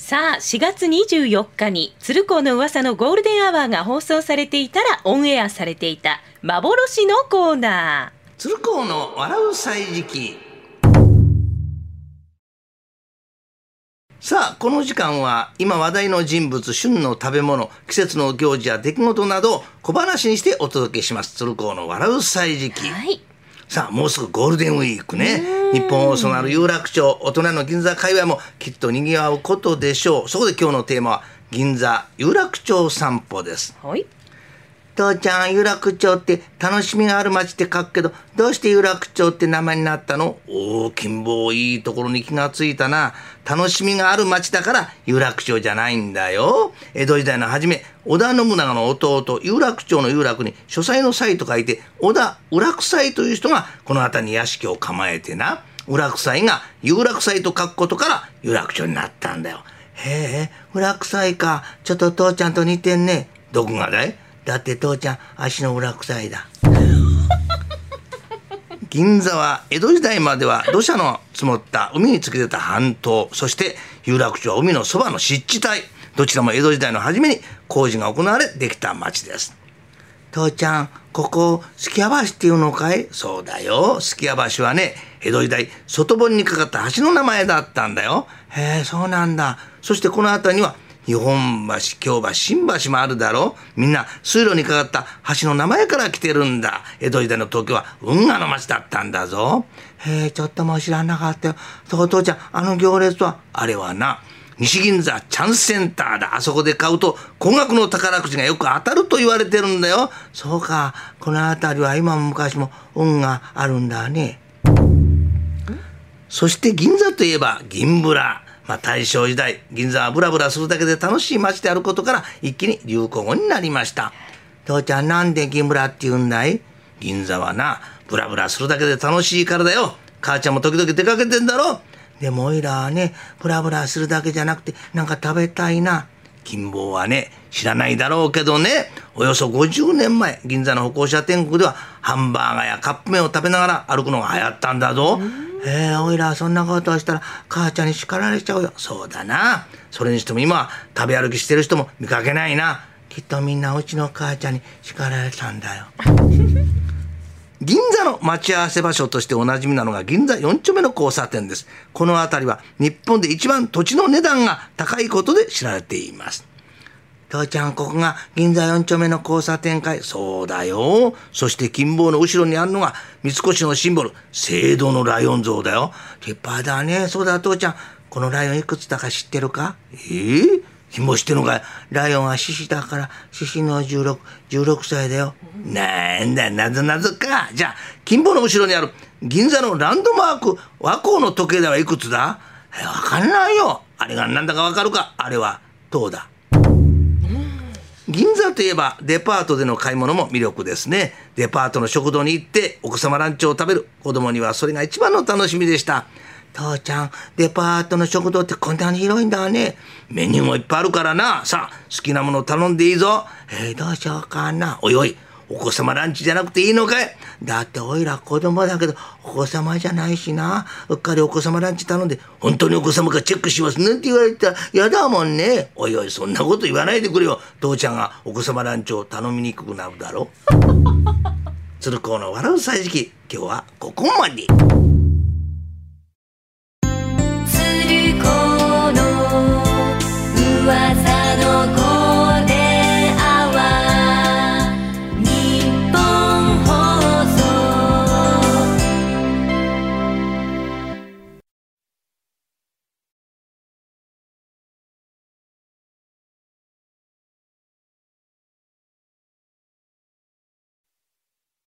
さあ4月24日に鶴光の噂のゴールデンアワーが放送されていたらオンエアされていた幻のコーナー。鶴光の笑う歳時記。さあこの時間は今話題の人物旬の食べ物季節の行事や出来事などを小話にしてお届けします。鶴光の笑う歳時記、はいさあもうすぐゴールデンウィークね。日本放送のある有楽町大人の銀座界隈もきっと賑わうことでしょう。そこで今日のテーマは銀座有楽町散歩です。はい父ちゃん有楽町って楽しみがある街って書くけどどうして有楽町って名前になったの？おお金坊いいところに気がついたな。楽しみがある街だから有楽町じゃないんだよ。江戸時代の初め織田信長の弟有楽町の有楽に書斎の斎と書いて織田有楽斎という人がこの辺りに屋敷を構えてな。有楽斎が有楽斎と書くことから有楽町になったんだよ。へえ有楽斎か。ちょっと父ちゃんと似てんね。どこがだい？だって父ちゃん足の裏臭いだ。銀座は江戸時代までは土砂の積もった海に突き出た半島そして有楽町は海のそばの湿地帯。どちらも江戸時代の初めに工事が行われできた町です。父ちゃんここすきや橋っていうのかい？そうだよ。すきや橋はね江戸時代外堀にかかった橋の名前だったんだよ。へえそうなんだ。そしてこの辺りには日本橋、京橋、新橋もあるだろうみんな水路にかかった橋の名前から来てるんだ。江戸時代の東京は運河の町だったんだぞ。へえ、ちょっともう知らなかったよ。そう、父ちゃん、あの行列は、あれはな、西銀座チャンスセンターだ。あそこで買うと高額の宝くじがよく当たると言われてるんだよ。そうか、この辺りは今も昔も運があるんだね。そして銀座といえば銀ブラ。まあ、大正時代銀座はブラブラするだけで楽しい街であることから一気に流行語になりました。父ちゃんなんで銀ブラって言うんだい？銀座はなブラブラするだけで楽しいからだよ。母ちゃんも時々出かけてんだろ。でもおいらはねブラブラするだけじゃなくてなんか食べたいな。金坊はね知らないだろうけどね。およそ50年前銀座の歩行者天国ではハンバーガーやカップ麺を食べながら歩くのが流行ったんだぞ。えー、おいらそんなことをしたら母ちゃんに叱られちゃうよ。そうだな。それにしても今は食べ歩きしてる人も見かけないな。きっとみんなうちの母ちゃんに叱られたんだよ。銀座の待ち合わせ場所としておなじみなのが銀座4丁目の交差点です。この辺りは日本で一番土地の値段が高いことで知られています。父ちゃん、ここが銀座4丁目の交差点かいそうだよ。そして金棒の後ろにあるのが三越のシンボル、聖堂のライオン像だよ。立派だね。そうだ、父ちゃん。このライオンいくつだか知ってるか？ええー、ひもしてのかライオンは獅子だから、獅子の16、16歳だよ。なんだ、なぞなぞか。じゃあ、金棒の後ろにある銀座のランドマーク、和光の時計台はいくつだ？わかんないよ。あれがなんだかわかるか？あれは、どうだ？銀座といえばデパートでの買い物も魅力ですね。デパートの食堂に行って奥様ランチを食べる子供にはそれが一番の楽しみでした。父ちゃんデパートの食堂ってこんなに広いんだね。メニューもいっぱいあるからな。さあ好きなもの頼んでいいぞ。えー、どうしようかな。おいおいお子様ランチじゃなくていいのかい？だっておいら子供だけどお子様じゃないしな。うっかりお子様ランチ頼んで本当にお子様かチェックしますねって言われたら嫌だもんね。おいおいそんなこと言わないでくれよ。父ちゃんがお子様ランチを頼みにくくなるだろ。鶴光の笑う歳時期今日はここまで。